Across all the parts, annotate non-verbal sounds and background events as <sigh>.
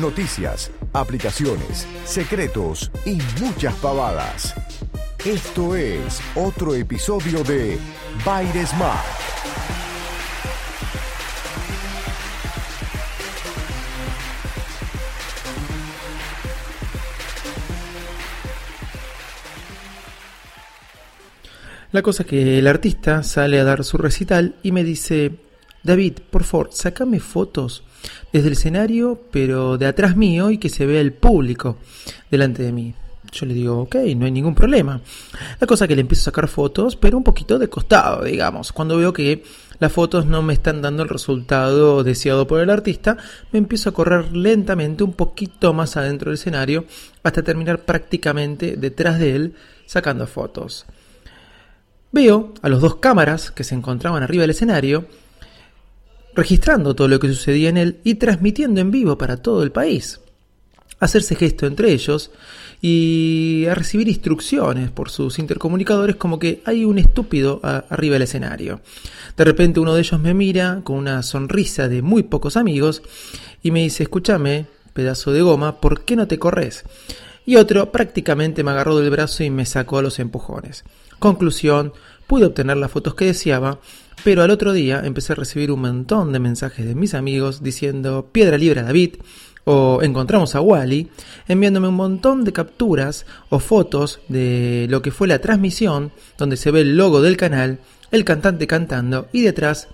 Noticias, aplicaciones, secretos y muchas pavadas. Esto es otro episodio de Baires Smart. La cosa es que el artista sale a dar su recital y me dice, David, por favor, sacame fotos desde el escenario, pero de atrás mío y que se vea el público delante de mí. Yo le digo, ok, no hay ningún problema. La cosa que le empiezo a sacar fotos, pero un poquito de costado, digamos. Cuando veo que las fotos no me están dando el resultado deseado por el artista, me empiezo a correr lentamente un poquito más adentro del escenario hasta terminar prácticamente detrás de él sacando fotos. Veo a los dos cámaras que se encontraban arriba del escenario registrando todo lo que sucedía en él y transmitiendo en vivo para todo el país. Hacerse gesto entre ellos y a recibir instrucciones por sus intercomunicadores como que hay un estúpido arriba del escenario. De repente uno de ellos me mira con una sonrisa de muy pocos amigos y me dice, escúchame, pedazo de goma, ¿por qué no te corres? Y otro prácticamente me agarró del brazo y me sacó a los empujones. Conclusión, pude obtener las fotos que deseaba, pero al otro día empecé a recibir un montón de mensajes de mis amigos diciendo piedra libre a David o encontramos a Wally, enviándome un montón de capturas o fotos de lo que fue la transmisión, donde se ve el logo del canal, el cantante cantando y detrás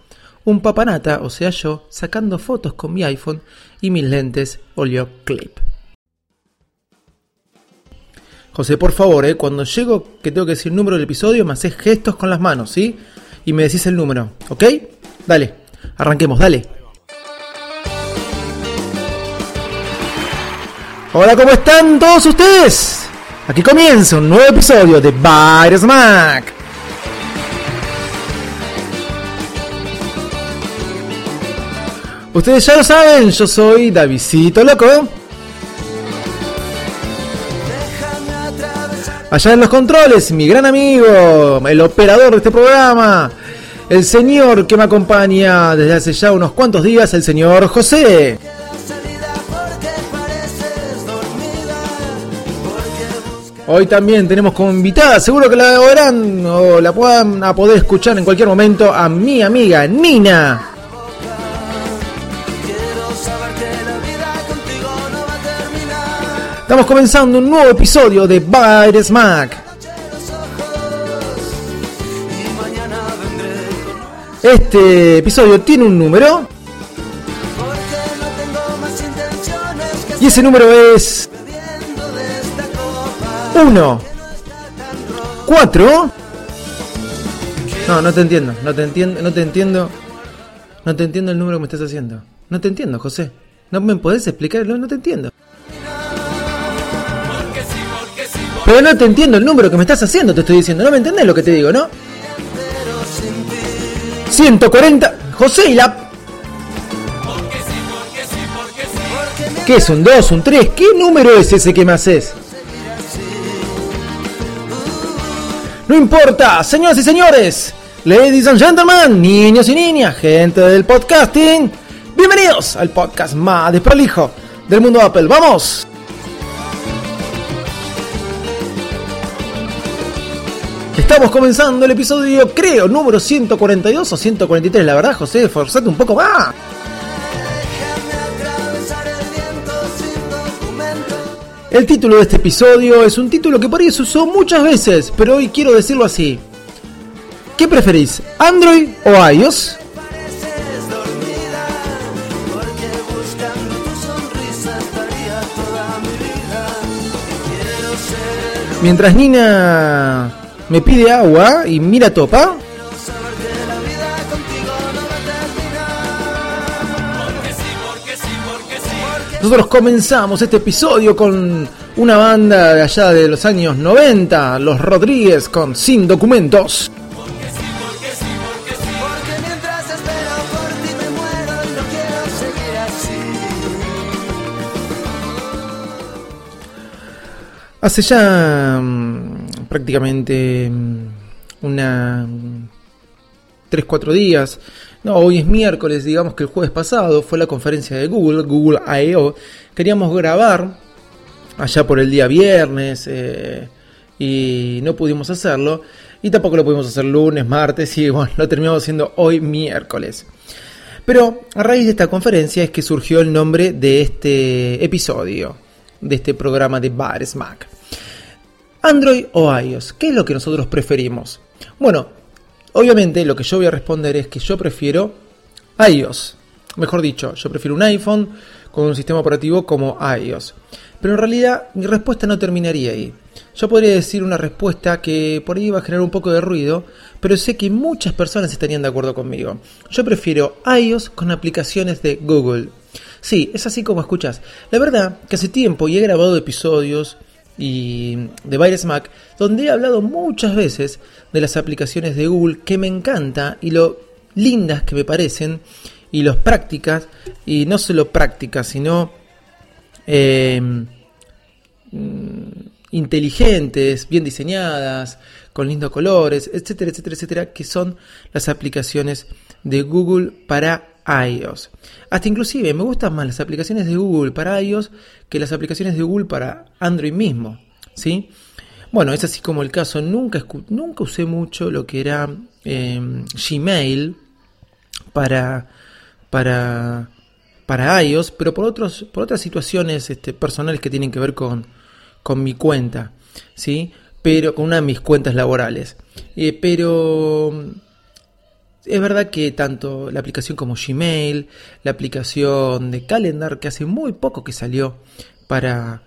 un papanata, o sea yo, sacando fotos con mi iPhone y mis lentes Olio Clip. José, por favor, eh, cuando llego que tengo que decir el número del episodio, me haces gestos con las manos, ¿sí? Y me decís el número, ¿ok? Dale, arranquemos, dale. Hola, ¿cómo están todos ustedes? Aquí comienza un nuevo episodio de Virus Mac. Ustedes ya lo saben, yo soy Davidito Loco. Allá en los controles, mi gran amigo, el operador de este programa, el señor que me acompaña desde hace ya unos cuantos días, el señor José. Hoy también tenemos como invitada, seguro que la verán o la puedan a poder escuchar en cualquier momento, a mi amiga Nina. Estamos comenzando un nuevo episodio de Bite Smack. Este episodio tiene un número. Y ese número es 1 4 No, no te entiendo, no te entiendo, no te entiendo. No te entiendo el número que me estás haciendo. No te entiendo, José. ¿No me podés explicar? No, no te entiendo. Pero no te entiendo el número que me estás haciendo, te estoy diciendo. No me entendés lo que te digo, ¿no? 140. José y la. ¿Qué es un 2, un 3? ¿Qué número es ese que me haces? No importa, señoras y señores, ladies and gentlemen, niños y niñas, gente del podcasting, bienvenidos al podcast más desprolijo del mundo Apple. ¡Vamos! Estamos comenzando el episodio, creo, número 142 o 143. La verdad, José, esforzate un poco más. El título de este episodio es un título que por ahí se usó muchas veces, pero hoy quiero decirlo así. ¿Qué preferís, Android o iOS? Mientras Nina me pide agua y mira topa. Nosotros comenzamos este episodio con una banda de allá de los años 90, los Rodríguez con Sin Documentos. Hace ya mm, prácticamente mm, una 3-4 mm, días, no, hoy es miércoles, digamos que el jueves pasado fue la conferencia de Google, Google I.O. Queríamos grabar allá por el día viernes eh, y no pudimos hacerlo. Y tampoco lo pudimos hacer lunes, martes y bueno, <laughs> lo terminamos haciendo hoy miércoles. Pero a raíz de esta conferencia es que surgió el nombre de este episodio de este programa de Bares Mac. Android o iOS, ¿qué es lo que nosotros preferimos? Bueno, obviamente lo que yo voy a responder es que yo prefiero iOS. Mejor dicho, yo prefiero un iPhone con un sistema operativo como iOS. Pero en realidad mi respuesta no terminaría ahí. Yo podría decir una respuesta que por ahí va a generar un poco de ruido, pero sé que muchas personas estarían de acuerdo conmigo. Yo prefiero iOS con aplicaciones de Google. Sí, es así como escuchas. La verdad que hace tiempo y he grabado episodios y de Virus Mac donde he hablado muchas veces de las aplicaciones de Google que me encanta y lo lindas que me parecen y los prácticas y no solo prácticas sino em, mm, inteligentes, bien diseñadas, con lindos colores, etcétera, etcétera, etcétera, que son las aplicaciones de Google para iOS. Hasta inclusive me gustan más las aplicaciones de Google para iOS que las aplicaciones de Google para Android mismo. ¿sí? Bueno, es así como el caso. Nunca, nunca usé mucho lo que era em, Gmail para, para, para iOS, pero por, otros, por otras situaciones este, personales que tienen que ver con, con mi cuenta. ¿sí? Pero con una de mis cuentas laborales. Eh, pero es verdad que tanto la aplicación como Gmail, la aplicación de Calendar, que hace muy poco que salió para,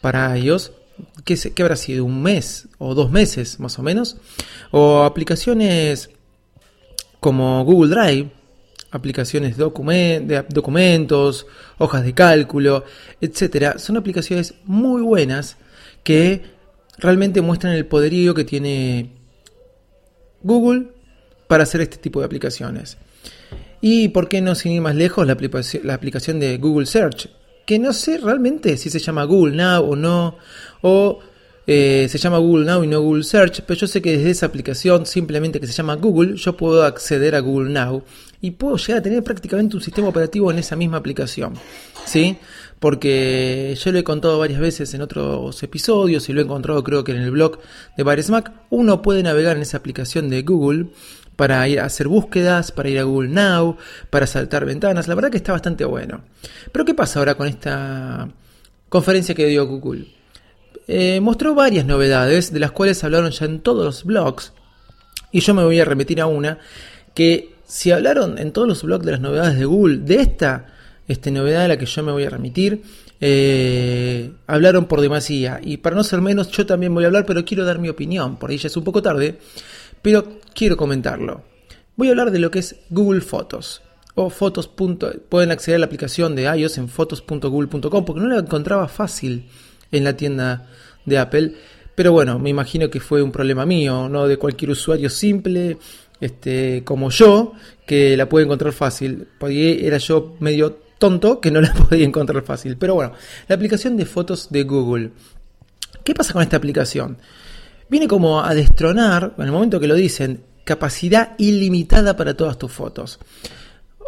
para iOS, que, que habrá sido un mes o dos meses más o menos, o aplicaciones como Google Drive, aplicaciones de documentos, hojas de cálculo, etcétera, son aplicaciones muy buenas que realmente muestran el poderío que tiene Google para hacer este tipo de aplicaciones. Y por qué no sin ir más lejos la, aplicación, de Google Search, que no sé realmente si se llama Google Now o no, o eh, se llama Google Now y no Google Search, pero yo sé que desde esa aplicación simplemente que se llama Google, yo puedo acceder a Google Now y puedo llegar a tener prácticamente un sistema operativo en esa misma aplicación. ¿Sí? Porque yo lo he contado varias veces en otros episodios y lo he encontrado creo que en el blog de Mac Uno puede navegar en esa aplicación de Google para ir a hacer búsquedas, para ir a Google Now, para saltar ventanas. La verdad que está bastante bueno. Pero ¿qué pasa ahora con esta conferencia que dio Google? Eh, mostró varias novedades, de las cuales hablaron ya en todos los blogs. Y yo me voy a remitir a una, que si hablaron en todos los blogs de las novedades de Google, de esta este, novedad a la que yo me voy a remitir, eh, hablaron por demasía. Y para no ser menos, yo también voy a hablar, pero quiero dar mi opinión, por ahí ya es un poco tarde pero quiero comentarlo. Voy a hablar de lo que es Google Fotos o fotos. Pueden acceder a la aplicación de iOS en fotos.google.com porque no la encontraba fácil en la tienda de Apple. Pero bueno, me imagino que fue un problema mío, no de cualquier usuario simple, este, como yo, que la puede encontrar fácil. Porque era yo medio tonto que no la <laughs> podía encontrar fácil. Pero bueno, la aplicación de fotos de Google. ¿Qué pasa con esta aplicación? viene como a destronar, en el momento que lo dicen, capacidad ilimitada para todas tus fotos.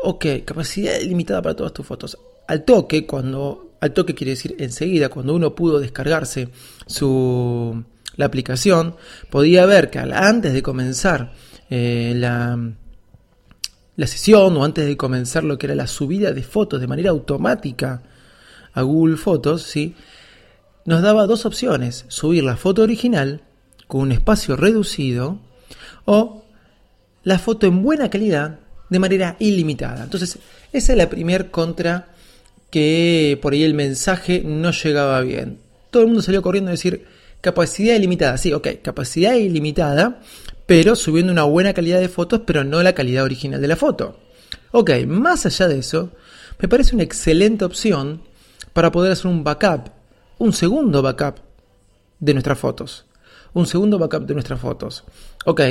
Ok, capacidad ilimitada para todas tus fotos. Al toque, cuando, al toque quiere decir enseguida, cuando uno pudo descargarse su, la aplicación, podía ver que antes de comenzar eh, la, la sesión o antes de comenzar lo que era la subida de fotos de manera automática a Google Fotos, ¿sí? nos daba dos opciones, subir la foto original con un espacio reducido o la foto en buena calidad de manera ilimitada. Entonces, esa es la primer contra que por ahí el mensaje no llegaba bien. Todo el mundo salió corriendo a decir capacidad ilimitada. Sí, ok, capacidad ilimitada, pero subiendo una buena calidad de fotos, pero no la calidad original de la foto. Ok, más allá de eso, me parece una excelente opción para poder hacer un backup, un segundo backup de nuestras fotos. Un segundo backup de nuestras fotos. Ok,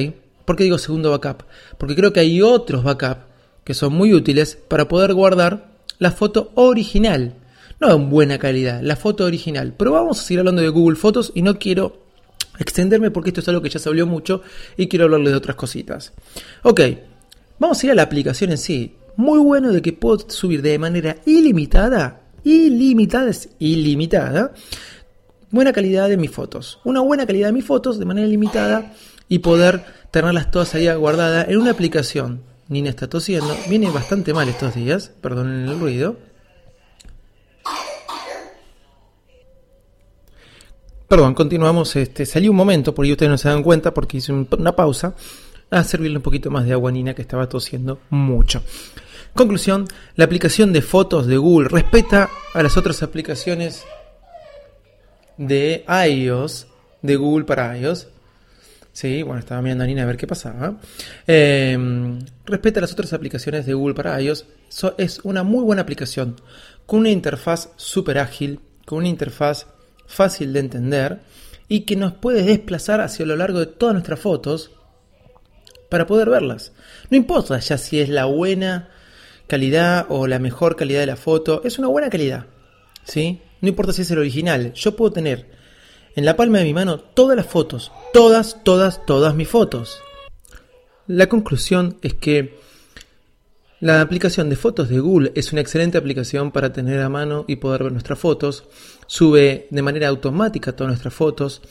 ¿por qué digo segundo backup? Porque creo que hay otros backups que son muy útiles para poder guardar la foto original. No en buena calidad, la foto original. Pero vamos a seguir hablando de Google Fotos y no quiero extenderme porque esto es algo que ya se habló mucho y quiero hablarles de otras cositas. Ok, vamos a ir a la aplicación en sí. Muy bueno de que puedo subir de manera ilimitada, ilimitada es ilimitada, buena calidad de mis fotos. Una buena calidad de mis fotos de manera ilimitada y poder tenerlas todas ahí guardadas en una aplicación. Nina está tosiendo, viene bastante mal estos días, perdonen el ruido. Perdón, continuamos. Este, salí un momento, porque ustedes no se dan cuenta, porque hice una pausa, a servirle un poquito más de agua Nina, que estaba tosiendo mucho. Conclusión, la aplicación de fotos de Google respeta a las otras aplicaciones de iOS, de Google para iOS. Sí, bueno, estaba mirando a Nina a ver qué pasaba. Em, respeta a las otras aplicaciones de Google para iOS. es una muy buena aplicación, con una interfaz súper ágil, con una interfaz fácil de entender y que nos puede desplazar hacia lo largo de todas nuestras fotos para poder verlas. No importa ya si es la buena calidad o la mejor calidad de la foto, es una buena calidad. ¿sí? No importa si es el original, yo puedo tener en la palma de mi mano todas las fotos, todas, todas, todas mis fotos. La conclusión es que la aplicación de fotos de Google es una excelente aplicación para tener a mano y poder ver nuestras fotos. Sube de manera automática todas nuestras fotos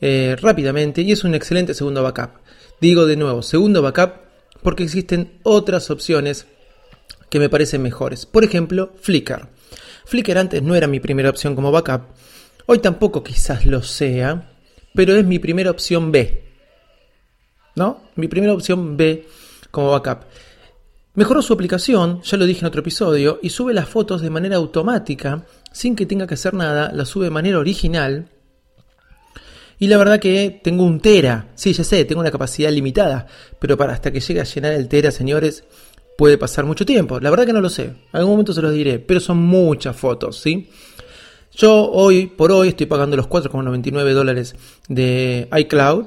eh, rápidamente y es un excelente segundo backup. Digo de nuevo, segundo backup porque existen otras opciones que me parecen mejores. Por ejemplo, Flickr. Flickr antes no era mi primera opción como backup. Hoy tampoco quizás lo sea, pero es mi primera opción B. ¿No? Mi primera opción B como backup. Mejoró su aplicación, ya lo dije en otro episodio, y sube las fotos de manera automática, sin que tenga que hacer nada, las sube de manera original. Y la verdad que tengo un tera, sí, ya sé, tengo una capacidad limitada, pero para hasta que llegue a llenar el tera, señores, puede pasar mucho tiempo. La verdad que no lo sé, en algún momento se los diré, pero son muchas fotos, ¿sí? Yo hoy por hoy estoy pagando los 4,99 dólares de iCloud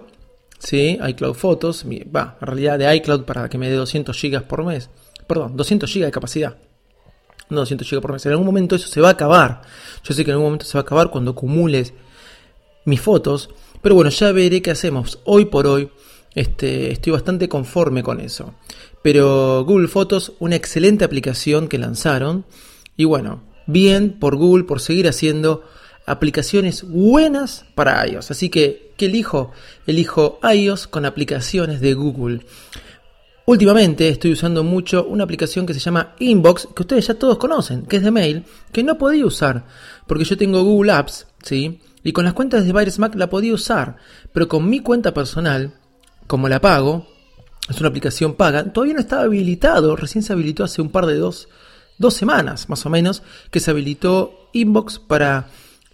¿sí? iCloud Fotos, va, en realidad de iCloud para que me dé 200 GB por mes, perdón, 200 GB de capacidad, no 200 GB por mes, en algún momento eso se va a acabar, yo sé que en algún momento se va a acabar cuando acumules mis fotos, pero bueno, ya veré qué hacemos, hoy por hoy este, estoy bastante conforme con eso, pero Google Fotos, una excelente aplicación que lanzaron, y bueno, bien por Google por seguir haciendo aplicaciones buenas para iOS. Así que, ¿qué elijo? Elijo iOS con aplicaciones de Google. Últimamente estoy usando mucho una aplicación que se llama Inbox, que ustedes ya todos conocen, que es de mail, que no podía usar, porque yo tengo Google Apps, ¿sí? Y con las cuentas de Virus Mac la podía usar, pero con mi cuenta personal, como la pago, es una aplicación paga, todavía no estaba habilitado, recién se habilitó hace un par de dos, dos semanas más o menos, que se habilitó Inbox para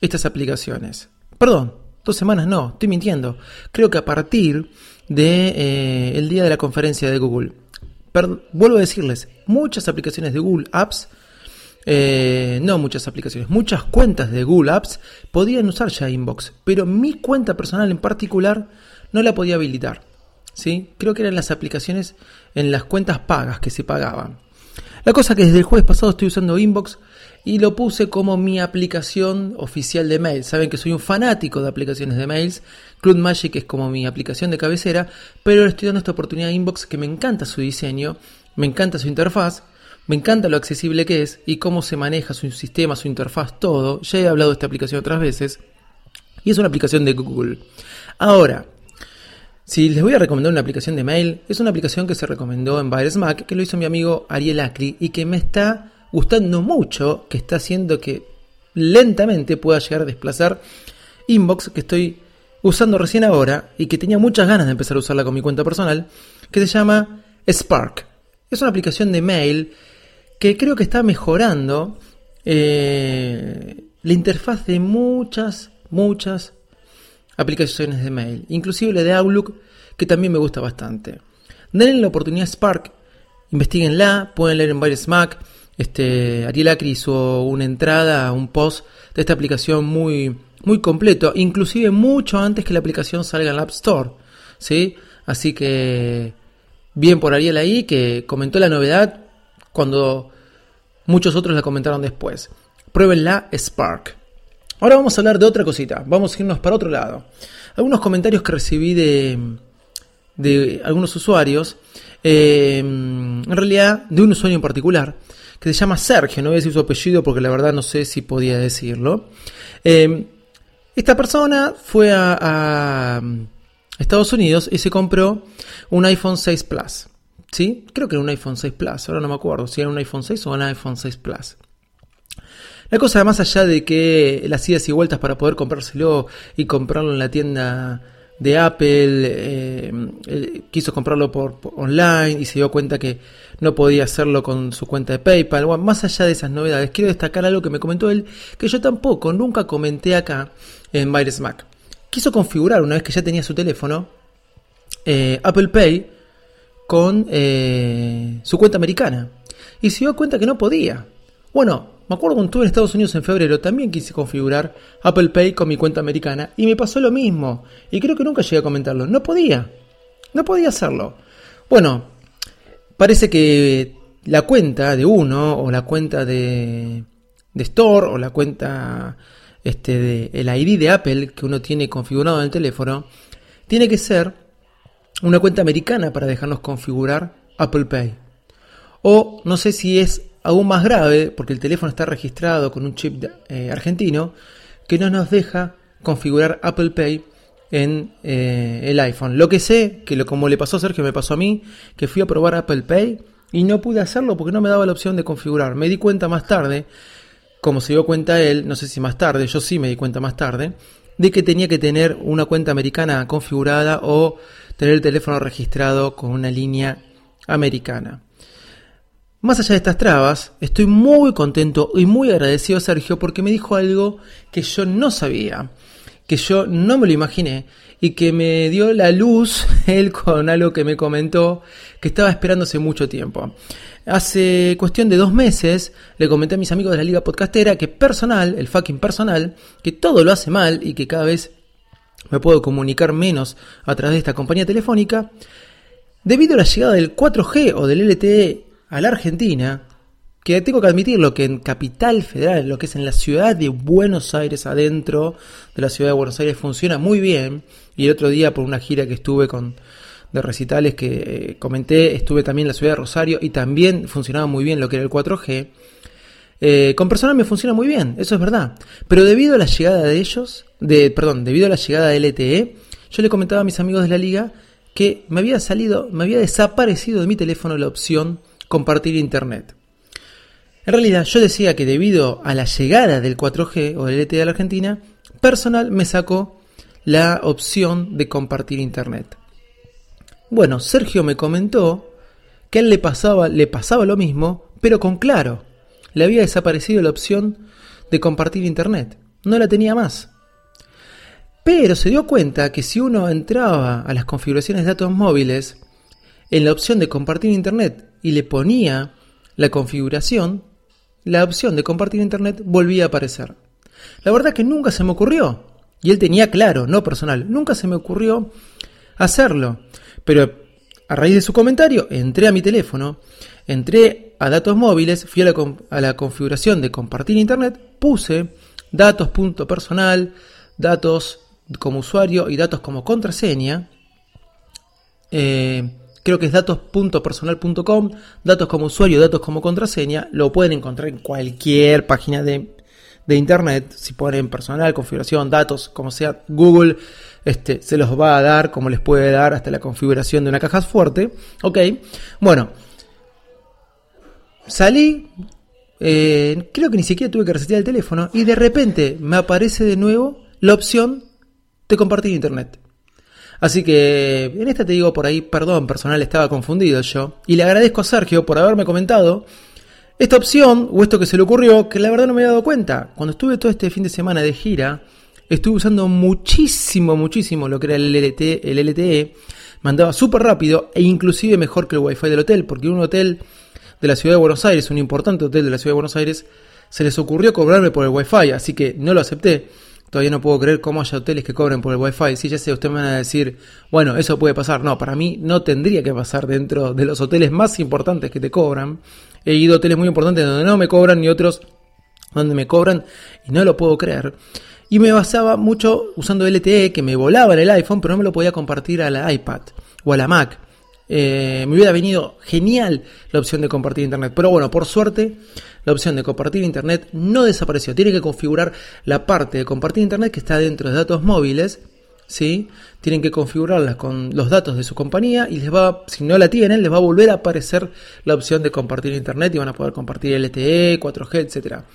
estas aplicaciones. Perdón, dos semanas no, estoy mintiendo. Creo que a partir de eh, el día de la conferencia de Google. vuelvo a decirles, muchas aplicaciones de Google Apps, eh, no muchas aplicaciones, muchas cuentas de Google Apps podían usar ya Inbox, pero mi cuenta personal en particular no la podía habilitar. ¿sí? Creo que eran las aplicaciones en las cuentas pagas que se pagaban. La cosa que desde el jueves pasado estoy usando Inbox y lo puse como mi aplicación oficial de mail. Saben que soy un fanático de aplicaciones de mails. Cloud Magic es como mi aplicación de cabecera, pero le estoy dando esta oportunidad a Inbox que me encanta su diseño, me encanta su interfaz, me encanta lo accesible que es y cómo se maneja su sistema, su interfaz, todo. Ya he hablado de esta aplicación otras veces. Y es una aplicación de Google. Ahora, si les voy a recomendar una aplicación de mail, es una aplicación que se recomendó en Virus Mac, que lo hizo mi amigo Ariel Acri y que me está gustando mucho, que está haciendo que lentamente pueda llegar a desplazar Inbox, que estoy usando recién ahora y que tenía muchas ganas de empezar a usarla con mi cuenta personal, que se llama Spark. Es una aplicación de mail que creo que está mejorando eh, la interfaz de muchas, muchas aplicaciones de mail, inclusive la de Outlook, que también me gusta bastante. Denle la oportunidad a Spark, investiguenla, pueden leer en varios Mac, este, Ariel Acri hizo una entrada, un post de esta aplicación muy, muy completo, inclusive mucho antes que la aplicación salga en la App Store. ¿sí? Así que bien por Ariel ahí, que comentó la novedad cuando muchos otros la comentaron después. Pruébenla Spark. Ahora vamos a hablar de otra cosita, vamos a irnos para otro lado. Algunos comentarios que recibí de, de algunos usuarios, eh, en realidad de un usuario en particular, que se llama Sergio, no voy a decir su apellido porque la verdad no sé si podía decirlo. Eh, esta persona fue a, Estados Unidos y se compró un iPhone 6 Plus. ¿Sí? Creo que era un iPhone 6 Plus, ahora no me acuerdo si era un iPhone 6 o un iPhone 6 Plus. La cosa más allá de que las idas y vueltas para poder comprárselo y comprarlo en la tienda de Apple, eh, quiso comprarlo por, online y se dio cuenta que no podía hacerlo con su cuenta de PayPal. Más allá de esas novedades, quiero destacar algo que me comentó él, que yo tampoco, nunca comenté acá en Virus Mac. Quiso configurar, una vez que ya tenía su teléfono, eh, Apple Pay con eh, su cuenta americana. Y se dio cuenta que no podía. Bueno, me acuerdo cuando estuve en Estados Unidos en febrero, también quise configurar Apple Pay con mi cuenta americana y me pasó lo mismo. Y creo que nunca llegué a comentarlo. No podía. No podía hacerlo. Bueno, parece que la cuenta de uno o la cuenta de, Store o la cuenta este, de el ID de Apple que uno tiene configurado en el teléfono tiene que ser una cuenta americana para dejarnos configurar Apple Pay. O no sé si es aún más grave, porque el teléfono está registrado con un chip eh, argentino, que no nos deja configurar Apple Pay en eh, el iPhone. Lo que sé, que lo, como le pasó a Sergio, me pasó a mí, que fui a probar Apple Pay y no pude hacerlo porque no me daba la opción de configurar. Me di cuenta más tarde, como se dio cuenta él, no sé si más tarde, yo sí me di cuenta más tarde, de que tenía que tener una cuenta americana configurada o tener el teléfono registrado con una línea americana. Más allá de estas trabas, estoy muy contento y muy agradecido a Sergio porque me dijo algo que yo no sabía, que yo no me lo imaginé y que me dio la luz <laughs> él con algo que me comentó que estaba esperándose mucho tiempo. Hace cuestión de dos meses le comenté a mis amigos de la Liga Podcastera que personal, el fucking personal, que todo lo hace mal y que cada vez me puedo comunicar menos a través de esta compañía telefónica, debido a la llegada del 4G o del LTE a la Argentina, que tengo que admitirlo, que en Capital Federal, lo que es en la ciudad de Buenos Aires, adentro de la ciudad de Buenos Aires, funciona muy bien. Y el otro día, por una gira que estuve con de recitales que eh, comenté, estuve también en la ciudad de Rosario y también funcionaba muy bien lo que era el 4G. Eh, con personal me funciona muy bien, eso es verdad. Pero debido a la llegada de ellos, de, perdón, debido a la llegada de LTE, yo le comentaba a mis amigos de la liga que me había salido, me había desaparecido de mi teléfono la opción compartir Internet. En realidad yo decía que debido a la llegada del 4G o del LTE a la Argentina, personal me sacó la opción de compartir Internet. Bueno, Sergio me comentó que a él le pasaba, le pasaba lo mismo, pero con claro. Le había desaparecido la opción de compartir Internet. No la tenía más. Pero se dio cuenta que si uno entraba a las configuraciones de datos móviles, en la opción de compartir Internet y le ponía la configuración, la opción de compartir internet volvía a aparecer. La verdad que nunca se me ocurrió, y él tenía claro, no personal, nunca se me ocurrió hacerlo. Pero a raíz de su comentario, entré a mi teléfono, entré a datos móviles, fui a la, configuración de compartir internet, puse datos punto personal, datos como usuario y datos como contraseña. Eh, creo que es datos.personal.com, datos como usuario, datos como contraseña, lo pueden encontrar en cualquier página de, internet, si ponen personal, configuración, datos, como sea, Google este, se los va a dar, como les puede dar hasta la configuración de una caja fuerte, ok, bueno, salí, eh, creo que ni siquiera tuve que resetear el teléfono y de repente me aparece de nuevo la opción de compartir internet. Así que en esta te digo por ahí, perdón, personal, estaba confundido yo. Y le agradezco a Sergio por haberme comentado esta opción o esto que se le ocurrió, que la verdad no me había dado cuenta. Cuando estuve todo este fin de semana de gira, estuve usando muchísimo, muchísimo lo que era el LTE, el Me andaba súper rápido e inclusive mejor que el wifi del hotel, porque un hotel de la ciudad de Buenos Aires, un importante hotel de la ciudad de Buenos Aires, se les ocurrió cobrarme por el wifi, así que no lo acepté. Todavía no puedo creer cómo haya hoteles que cobren por el wifi. Sí, ya sé, ustedes me van a decir, bueno, eso puede pasar. No, para mí no tendría que pasar dentro de los hoteles más importantes que te cobran. He ido a hoteles muy importantes donde no me cobran y otros donde me cobran y no lo puedo creer. Y me basaba mucho usando LTE, que me volaba en el iPhone, pero no me lo podía compartir a la iPad o a la Mac. Eh, me hubiera venido genial la opción de compartir internet. Pero bueno, por suerte, la opción de compartir internet no desapareció. Tiene que configurar la parte de compartir internet que está dentro de datos móviles. ¿sí? Tienen que configurarla con los datos de su compañía y les va, si no la tienen, les va a volver a aparecer la opción de compartir internet y van a poder compartir LTE, 4G, etcétera.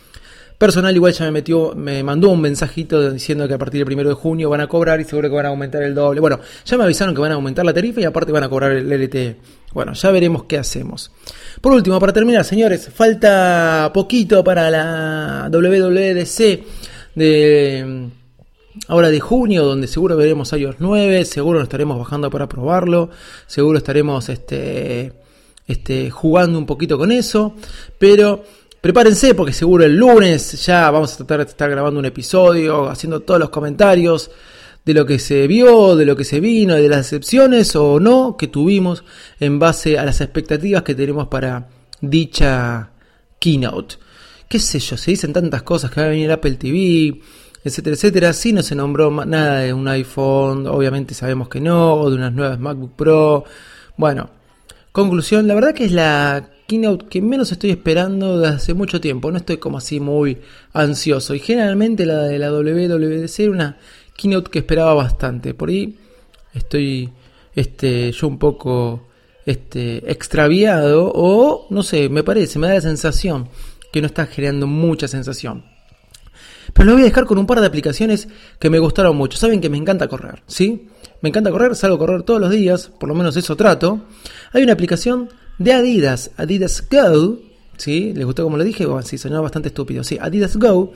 Personal igual ya me metió, me mandó un mensajito diciendo que a partir del primero de junio van a cobrar y seguro que van a aumentar el doble. Bueno, ya me avisaron que van a aumentar la tarifa y aparte van a cobrar el LTE. Bueno, ya veremos qué hacemos. Por último, para terminar, señores, falta poquito para la WWDC de ahora de junio, donde seguro veremos iOS 9, seguro nos estaremos bajando para probarlo, seguro estaremos este, este, jugando un poquito con eso, pero Prepárense porque seguro el lunes ya vamos a tratar de estar grabando un episodio, haciendo todos los comentarios de lo que se vio, de lo que se vino, de las excepciones o no que tuvimos en base a las expectativas que tenemos para dicha keynote. Qué sé yo, se dicen tantas cosas que va a venir Apple TV, etcétera, etcétera. Sí no se nombró nada de un iPhone, obviamente sabemos que no, o de unas nuevas MacBook Pro. Bueno, conclusión, la verdad que es la keynote que menos estoy esperando desde hace mucho tiempo. No estoy como así muy ansioso. Y generalmente la de la WWDC era una keynote que esperaba bastante. Por ahí estoy este, yo un poco este, extraviado o no sé, me parece, me da la sensación que no está generando mucha sensación. Pero lo voy a dejar con un par de aplicaciones que me gustaron mucho. Saben que me encanta correr, ¿sí? Me encanta correr, salgo a correr todos los días, por lo menos eso trato. Hay una aplicación de Adidas, Adidas Go, ¿sí? ¿Les gustó como lo dije? Bueno, sí, sonaba bastante estúpido, sí, Adidas Go,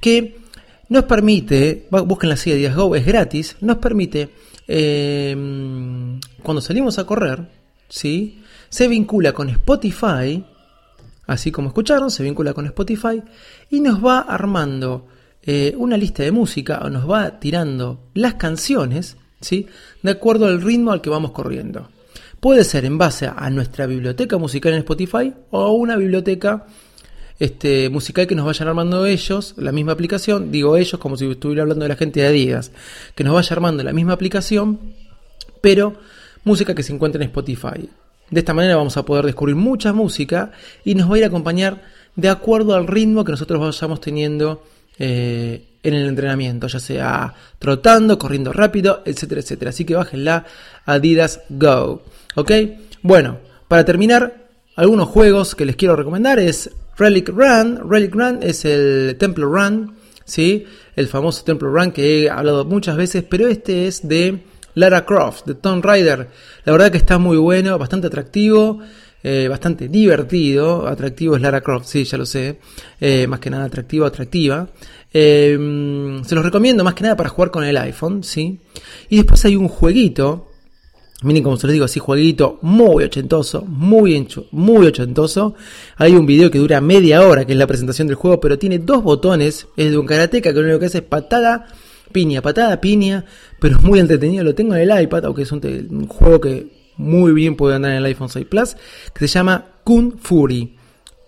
que nos permite, busquen la así, Adidas Go, es gratis, nos permite, em, cuando salimos a correr, ¿sí? Se vincula con Spotify, así como escucharon, se vincula con Spotify y nos va armando eh, una lista de música o nos va tirando las canciones, ¿sí? De acuerdo al ritmo al que vamos corriendo. Puede ser en base a nuestra biblioteca musical en Spotify o a una biblioteca este, musical que nos vayan armando ellos, la misma aplicación, digo ellos como si estuviera hablando de la gente de Adidas, que nos vaya armando la misma aplicación, pero música que se encuentra en Spotify. De esta manera vamos a poder descubrir mucha música y nos va a ir a acompañar de acuerdo al ritmo que nosotros vayamos teniendo eh, en el entrenamiento, ya sea trotando, corriendo rápido, etcétera, etcétera. Así que bájenla Adidas Go. ¿Ok? Bueno, para terminar, algunos juegos que les quiero recomendar es Relic Run. Relic Run es el Temple Run, ¿sí? El famoso Temple Run que he hablado muchas veces, pero este es de Lara Croft, de Tomb Raider. La verdad que está muy bueno, bastante atractivo. Eh, bastante divertido, atractivo es Lara Croft, sí, ya lo sé, eh, más que nada atractivo, atractiva. Eh, se los recomiendo más que nada para jugar con el iPhone, sí. Y después hay un jueguito Miren como se los digo, así jueguito muy ochentoso, muy, muy ochentoso. Hay un video que dura media hora, que es la presentación del juego, pero tiene dos botones. Es de un karateca que lo único que hace es patada, piña, patada, piña. Pero es muy entretenido, lo tengo en el iPad, aunque es un, juego que muy bien puede andar en el iPhone 6 Plus, que se llama Kun Fury.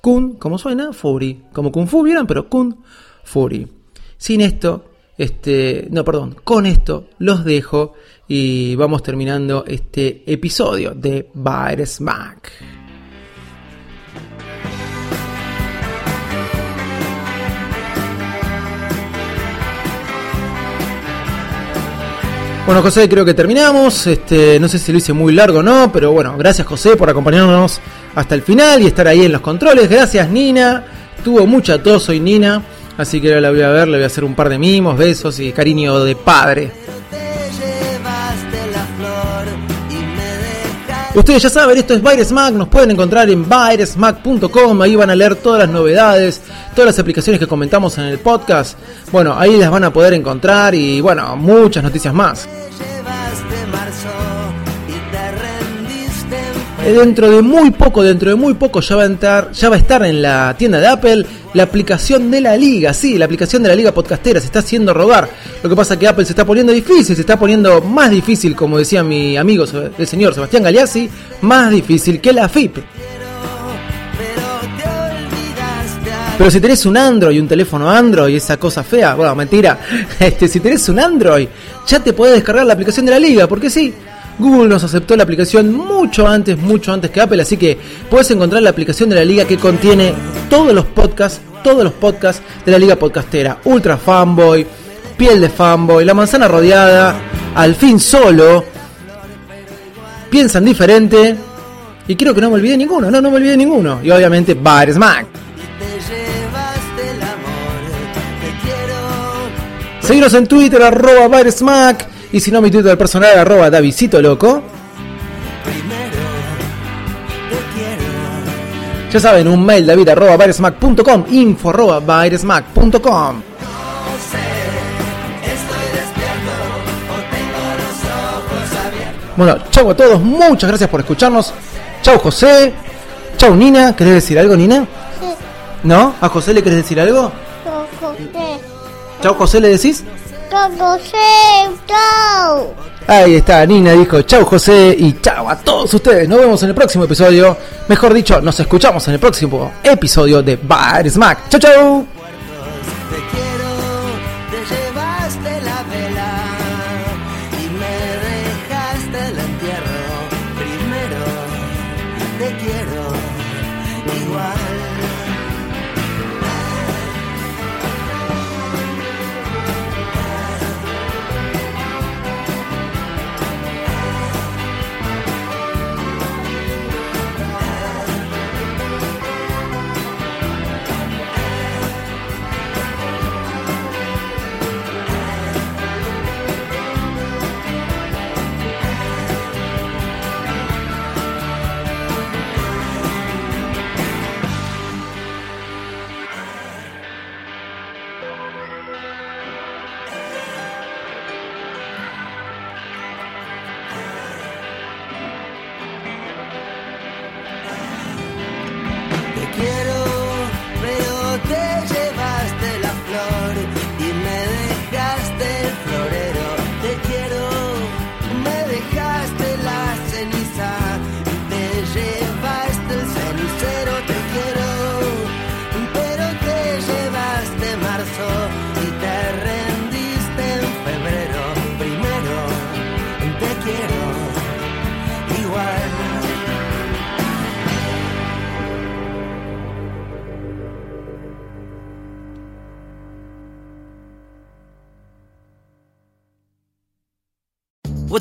Kun, ¿cómo suena? Fury. Como Kung Fu, ¿vieron? Pero Kun Fury. Sin esto, este, no, perdón, con esto los dejo y vamos terminando este episodio de Virus Mac. Bueno, José, creo que terminamos. Este, no sé si lo hice muy largo o no, pero bueno, gracias José por acompañarnos hasta el final y estar ahí en los controles. Gracias Nina. Tuvo mucha tos hoy Nina, así que ahora la voy a ver, le voy a hacer un par de mimos, besos y cariño de padre. Ustedes ya saben, esto es Byresmack, nos pueden encontrar en byresmack.com, ahí van a leer todas las novedades, todas las aplicaciones que comentamos en el podcast. Bueno, ahí las van a poder encontrar y bueno, muchas noticias más. Dentro de muy poco, dentro de muy poco ya va a entrar, ya va a estar en la tienda de Apple la aplicación de la liga, sí, la aplicación de la liga podcastera se está haciendo rogar. Lo que pasa es que Apple se está poniendo difícil, se está poniendo más difícil, como decía mi amigo el señor Sebastián Galeazzi, más difícil que la FIP. Pero si tenés un Android, un teléfono Android, esa cosa fea, bueno, mentira, <laughs> este, si tenés un Android, ya te podés descargar la aplicación de la liga, porque sí, Google nos aceptó la aplicación mucho antes, mucho antes que Apple, así que puedes encontrar la aplicación de la liga que contiene todos los podcasts, todos los podcasts de la liga podcastera. Ultra Fanboy, Piel de Fanboy, La Manzana Rodeada, Al fin Solo, Piensan Diferente, y quiero que no me olvide ninguno, no, no me olvide ninguno. Y obviamente Bar Smack. Seguinos en Twitter, arroba Smack. Y si no, mi Twitter personal, arroba Davidito Loco. Ya saben, un mail david arroba baresmack.com, info arroba baresmack.com. Bueno, chau a todos, muchas gracias por escucharnos. Chau José, chau Nina, ¿querés decir algo Nina? Sí. ¿No? ¿A José le querés decir algo? Chau José. Chau José le decís? José, chau. Ahí está, Nina dijo chau José y chau a todos ustedes. Nos vemos en el próximo episodio. Mejor dicho, nos escuchamos en el próximo episodio de Bar Smack. Chau, chau.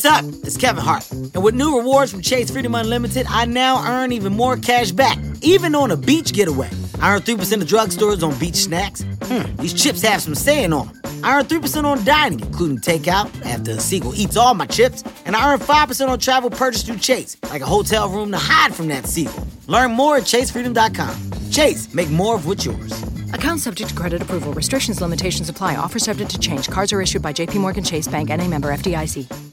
What's up? It's Kevin Hart. And with new rewards from Chase Freedom Unlimited, I now earn even more cash back, even on a beach getaway. I earn 3% of drugstores on beach snacks. Hmm, these chips have some saying on them. I earn 3% on dining, including takeout, after a seagull eats all my chips. And I earn 5% on travel purchased through Chase, like a hotel room to hide from that seagull. Learn more at chasefreedom.com. Chase, make more of what's yours. Account subject to credit approval. Restrictions, limitations apply. Offer subject to change. Cards are issued by JPMorgan Chase Bank and a member FDIC.